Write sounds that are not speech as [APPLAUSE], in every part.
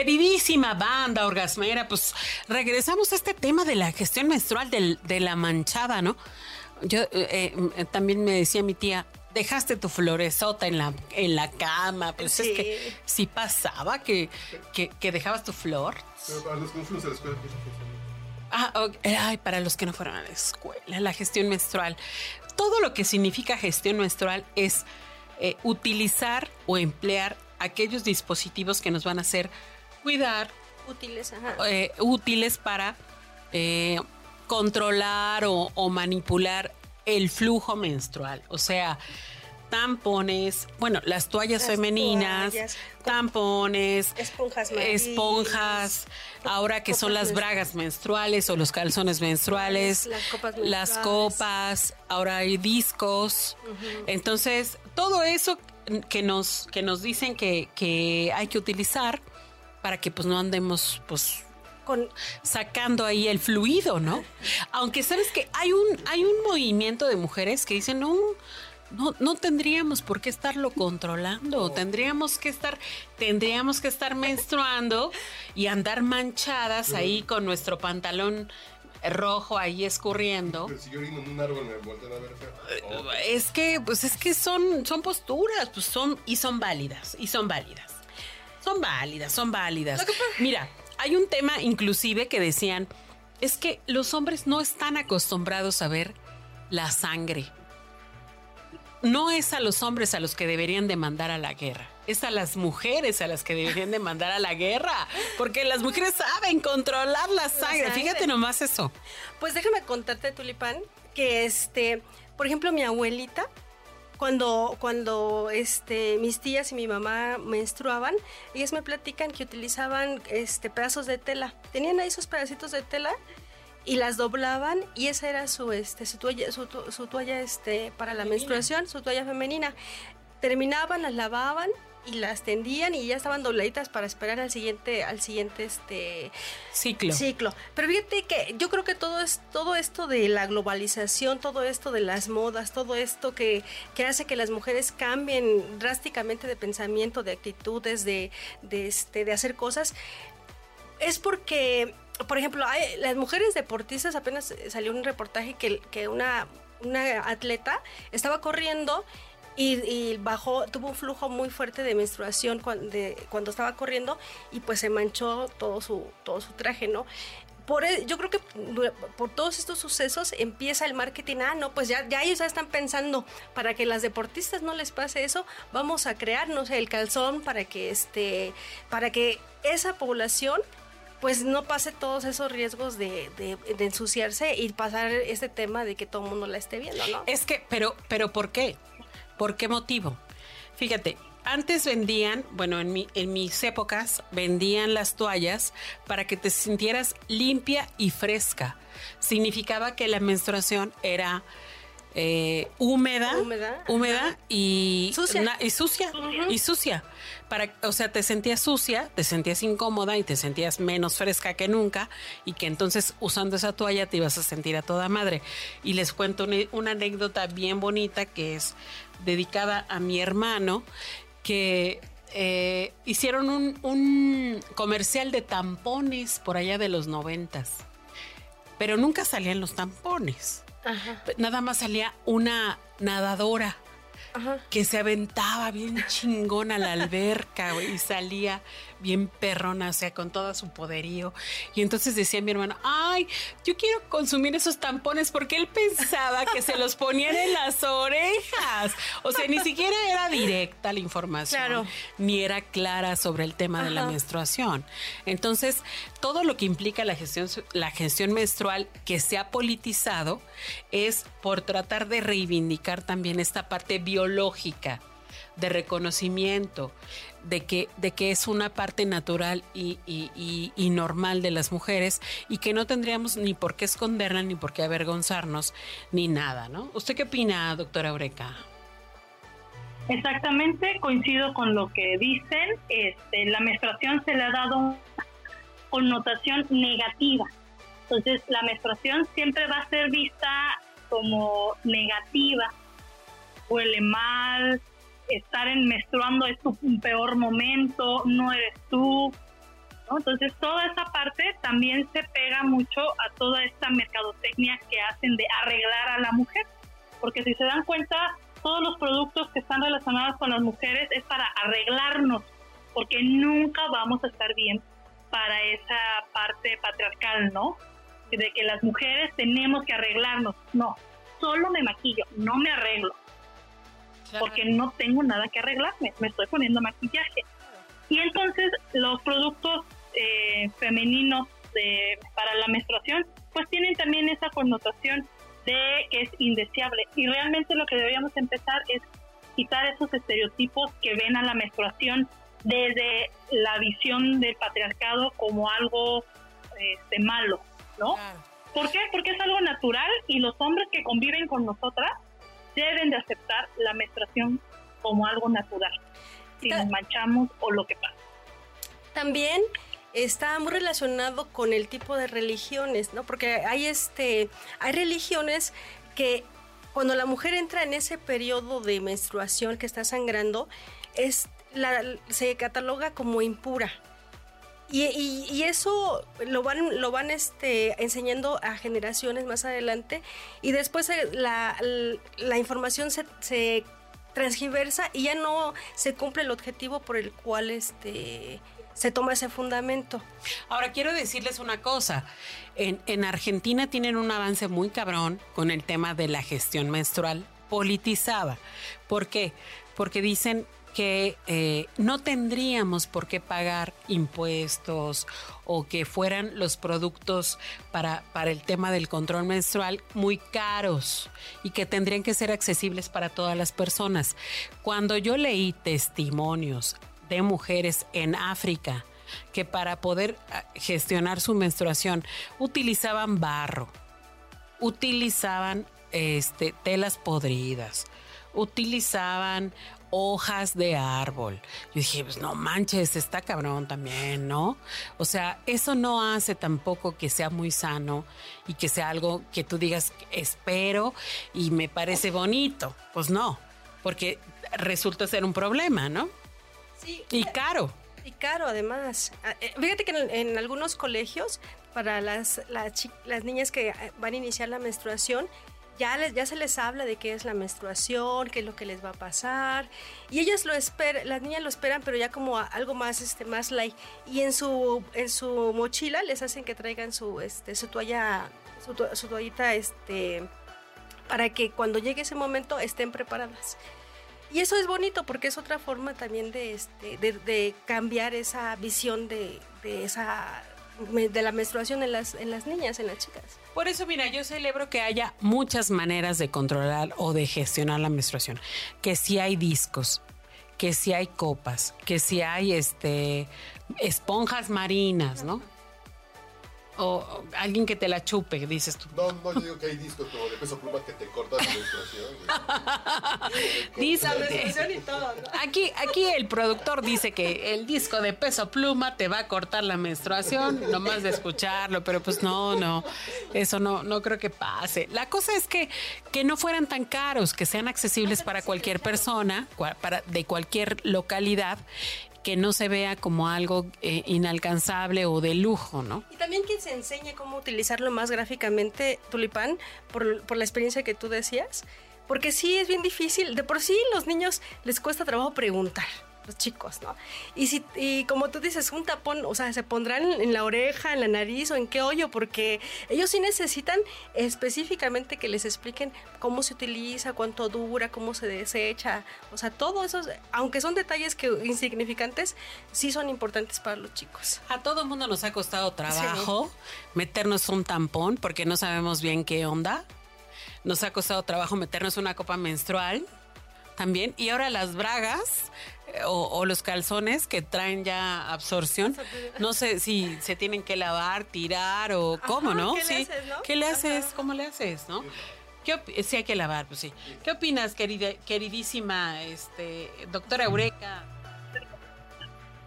Queridísima banda orgasmera, pues regresamos a este tema de la gestión menstrual del- de la manchada, ¿no? Yo eh, eh, también me decía mi tía, dejaste tu floresota en la, en la cama, pues es Sí. que sí pasaba que, que, que dejabas tu flor. Pero para los que no fuimos a la escuela. Ah, ok. ay, para los que no fueron a la escuela, la gestión menstrual. Todo lo que significa gestión menstrual es eh, utilizar o emplear aquellos dispositivos que nos van a hacer cuidar, Útiles, ajá. eh, útiles para eh, controlar o, o manipular el flujo menstrual. O sea, tampones, bueno, las toallas Las femeninas, toallas, tampones, Esponjas amarillas. esponjas, ahora que son las bragas menstruales o los calzones menstruales, Las copas las menstruales. copas, ahora hay discos. Entonces, todo eso que nos, que nos dicen que, que hay que utilizar para que pues no andemos pues Con, sacando ahí el fluido, ¿no? Aunque sabes que hay un, hay un movimiento de mujeres que dicen, no, no, no tendríamos por qué estarlo controlando, tendríamos que estar, tendríamos que estar menstruando y andar manchadas ahí con nuestro pantalón rojo ahí escurriendo. Pero si yo en un árbol, me voltean a ver feo. Oh, Es que, pues es que son, son posturas, pues son, y son válidas, y son válidas. Son válidas, son válidas. Mira, hay un tema inclusive que decían, es que los hombres no están acostumbrados a ver la sangre. No es a los hombres a los que deberían de mandar a la guerra, es a las mujeres a las que deberían de mandar a la guerra, porque las mujeres saben controlar la sangre. sangre. Fíjate nomás eso. pues déjame contarte, Tulipán, que este, por ejemplo, mi abuelita, cuando, cuando este, mis tías y mi mamá menstruaban, ellas me platican que utilizaban este, pedazos de tela. Tenían ahí esos pedacitos de tela y las doblaban y esa era su, este, su toalla, su, su toalla este, para la menstruación, su toalla femenina. Terminaban, las lavaban y las tendían y ya estaban dobladitas para esperar al siguiente, al siguiente este, Ciclo. ciclo. Pero fíjate que yo creo que todo es todo esto de la globalización, todo esto de las modas, todo esto que, que hace que las mujeres cambien drásticamente de pensamiento, de actitudes, de, de, este, de hacer cosas, es porque, por ejemplo, hay, las mujeres deportistas, apenas salió un reportaje que, que una, una atleta estaba corriendo y, bajó, tuvo un flujo muy fuerte de menstruación cuando, estaba corriendo y pues se manchó todo su, todo su traje, ¿no? Por, e- yo creo que por todos estos sucesos empieza el marketing. Ah, no, pues ya, ya ellos ya están pensando para que las deportistas no les pase eso, vamos a crear, no sé, el calzón para que este, para que esa población pues no pase todos esos riesgos de, de- de ensuciarse y pasar este tema de que todo el mundo la esté viendo, ¿no? Es que, pero, pero ¿por qué? ¿Por qué motivo? Fíjate, antes vendían, bueno, en, mi, en mis épocas vendían las toallas para que te sintieras limpia y fresca. Significaba que la menstruación era eh, húmeda, Húmeda, y Sucia. na- y sucia, y sucia. Para, o sea, te sentías sucia, te sentías incómoda y te sentías menos fresca que nunca y que entonces usando esa toalla te ibas a sentir a toda madre. Y les cuento una, una anécdota bien bonita que es dedicada a mi hermano que eh, hicieron un, un comercial de tampones por allá de los noventas. Pero nunca salían los tampones. Ajá, Nada más salía una nadadora ajá. que se aventaba bien chingón a la alberca, güey, y salía bien perrona, o sea, con todo su poderío. Y entonces decía mi hermano, ay, yo quiero consumir esos tampones porque él pensaba que se los ponían en las orejas. O sea, ni siquiera era directa la información, Claro. ni era clara sobre el tema de la menstruación. Entonces, todo lo que implica la gestión, la gestión menstrual que se ha politizado es por tratar de reivindicar también esta parte biológica de reconocimiento, de que, de que es una parte natural y, y, y, normal de las mujeres y que no tendríamos ni por qué esconderla, ni por qué avergonzarnos, ni nada, ¿no? ¿Usted qué opina, doctora Eureka? Exactamente, coincido con lo que dicen. Este, la menstruación se le ha dado una connotación negativa. Entonces, la menstruación siempre va a ser vista como negativa. Huele mal, estar en menstruando es tu peor momento, no eres tú. Entonces, toda esa parte también se pega mucho a toda esta mercadotecnia que hacen de arreglar a la mujer. Porque si se dan cuenta, todos los productos que están relacionados con las mujeres es para arreglarnos, porque nunca vamos a estar bien para esa parte patriarcal, ¿no? De que las mujeres tenemos que arreglarnos. No, solo me maquillo, no me arreglo. Porque no tengo nada que arreglarme, me estoy poniendo maquillaje. Y entonces los productos eh, femeninos de, para la menstruación, pues tienen también esa connotación de que es indeseable. Y realmente lo que deberíamos empezar es quitar esos estereotipos que ven a la menstruación desde la visión del patriarcado como algo este, malo, ¿no? ¿Por qué? Porque es algo natural y los hombres que conviven con nosotras deben de aceptar la menstruación como algo natural, si nos manchamos o lo que pasa. También está muy relacionado con el tipo de religiones, ¿no? Porque hay este, hay religiones que cuando la mujer entra en ese periodo de menstruación que está sangrando, es la, se cataloga como impura. Y, eso lo van, lo van este, enseñando a generaciones más adelante y después la, la información se, se transgiversa y ya no se cumple el objetivo por el cual este, se toma ese fundamento. Ahora quiero decirles una cosa, en, en Argentina tienen un avance muy cabrón con el tema de la gestión menstrual politizada. ¿Por qué? Porque dicen que eh, no tendríamos por qué pagar impuestos o que fueran los productos para, para el tema del control menstrual muy caros y que tendrían que ser accesibles para todas las personas. Cuando yo leí testimonios de mujeres en África que para poder ah, gestionar su menstruación utilizaban barro, utilizaban este, telas podridas, utilizaban hojas de árbol. Yo dije, pues no manches, está cabrón también, ¿no? O sea, eso no hace tampoco que sea muy sano y que sea algo que tú digas, espero y me parece bonito. Pues no, porque resulta ser un problema, ¿no? Y caro. Y caro, además. Ah, eh, fíjate que en, algunos colegios, para las, las, niñas que eh, van a iniciar la menstruación, ya, les, ya se les habla de qué es la menstruación, qué es lo que les va a pasar. Y ellas lo esperan, las niñas lo esperan, pero ya como algo más, este, más light. Y en su, en su mochila les hacen que traigan su, este, su toalla, su, su toallita, este, para que cuando llegue ese momento estén preparadas. Y eso es bonito porque es otra forma también de, este, de, cambiar esa visión de, esa de la menstruación en las, en las niñas, en las chicas. Por eso, mira, yo celebro que haya muchas maneras de controlar o de gestionar la menstruación. Que si hay discos, que si hay copas, que si hay este esponjas marinas, ¿no? O alguien que te la chupe, dices tú. No, no, yo digo que hay discos como de peso pluma que te cortan la menstruación. [LAUGHS] dice, y todo, Aquí, aquí el productor dice que el disco de peso pluma te va a cortar la menstruación, nomás de escucharlo, pero pues no, no, eso no, no creo que pase. La cosa es que, que no fueran tan caros, que sean accesibles para cualquier persona, para, de cualquier localidad que no se vea como algo eh, inalcanzable o de lujo, ¿no? Y también que se enseñe cómo utilizarlo más gráficamente, Tulipán, por, por la experiencia que tú decías, porque sí es bien difícil, de por sí los niños les cuesta trabajo preguntar los chicos, ¿no? Y, si, y como tú dices, un tapón, o sea, se pondrán en la oreja, en la nariz o en qué hoyo, porque ellos sí necesitan específicamente que les expliquen cómo se utiliza, cuánto dura, cómo se desecha, o sea, todo eso, aunque son detalles que insignificantes, sí son importantes para los chicos. A todo el mundo nos ha costado trabajo meternos un tampón porque no sabemos bien qué onda. Nos ha costado trabajo meternos una copa menstrual también. Y ahora las bragas eh, o, o los calzones que traen ya absorción, no sé si se tienen que lavar, tirar o cómo, ¿no? ¿qué le sí. haces, no? ¿Qué le haces? Ajá. ¿Cómo le haces, no? ¿Qué sí hay que lavar, pues sí. ¿Qué opinas, querida, queridísima este, doctora Eureka?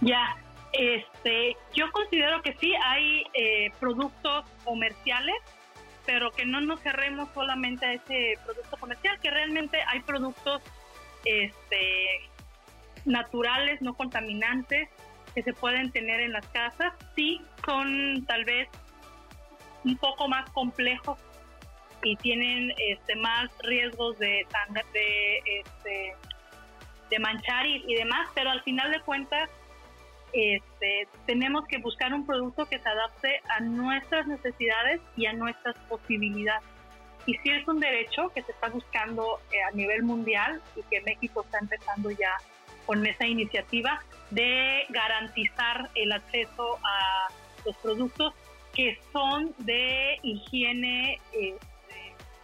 Ya, este, yo considero que sí hay eh, productos comerciales, pero que no nos cerremos solamente a ese producto comercial, que realmente hay productos este, naturales, no contaminantes, que se pueden tener en las casas, sí son tal vez un poco más complejos y tienen este, más riesgos de este, de manchar y, y demás, pero al final de cuentas este, tenemos que buscar un producto que se adapte a nuestras necesidades y a nuestras posibilidades. Y sí es un derecho que se está buscando eh, a nivel mundial y que México está empezando ya con esa iniciativa de garantizar el acceso a los productos que son de higiene eh,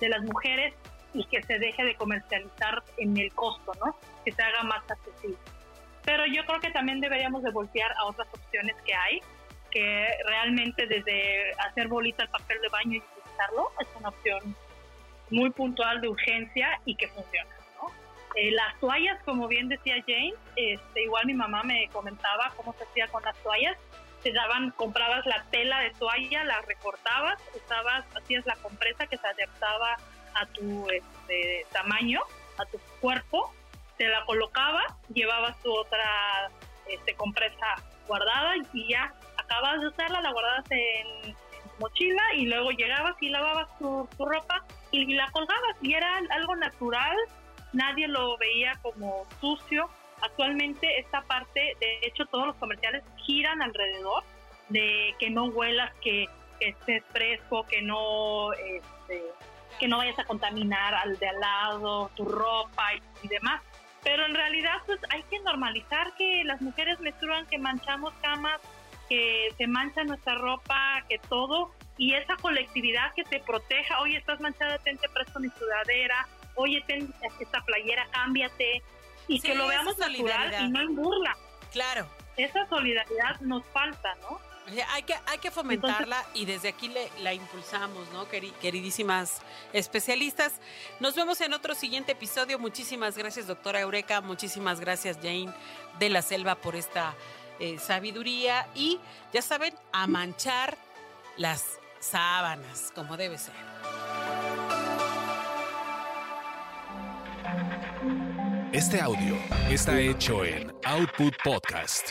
de las mujeres y que se deje de comercializar en el costo, ¿no? Que se haga más accesible. Pero yo creo que también deberíamos de voltear a otras opciones que hay, que realmente desde hacer bolita el papel de baño y utilizarlo es una opción muy puntual de urgencia y que funciona. ¿no? Eh, las toallas, como bien decía Jane, este, igual mi mamá me comentaba cómo se hacía con las toallas. Te daban, comprabas la tela de toalla, la recortabas, usabas, hacías la compresa que se adaptaba a tu este, tamaño, a tu cuerpo, te la colocabas, llevabas tu otra este, compresa guardada y ya acabas de usarla, la guardabas en, mochila y luego llegabas y lavabas tu, tu ropa y la colgabas y era algo natural, nadie lo veía como sucio. Actualmente esta parte, de hecho todos los comerciales giran alrededor de que no huelas, que, que estés fresco, que no, este, que no vayas a contaminar al de al lado, tu ropa y, y demás. Pero en realidad pues hay que normalizar que las mujeres menstruan, que manchamos camas, que se mancha nuestra ropa, que todo, y esa colectividad que te proteja, oye, estás manchada, ten, te presto mi sudadera, oye, ten esta playera, cámbiate, y Sí, que lo veamos natural solidaridad. y no en burla. Claro. Esa solidaridad nos falta, ¿no? O sea, Hay que, hay que fomentarla y desde aquí le, la impulsamos, ¿no? Queri- queridísimas especialistas. Nos vemos en otro siguiente episodio. Muchísimas gracias, doctora Eureka. Muchísimas gracias, Jane de la Selva, por esta eh, sabiduría. Y ya saben, a manchar las sábanas, como debe ser. Este audio está hecho en Output Podcast.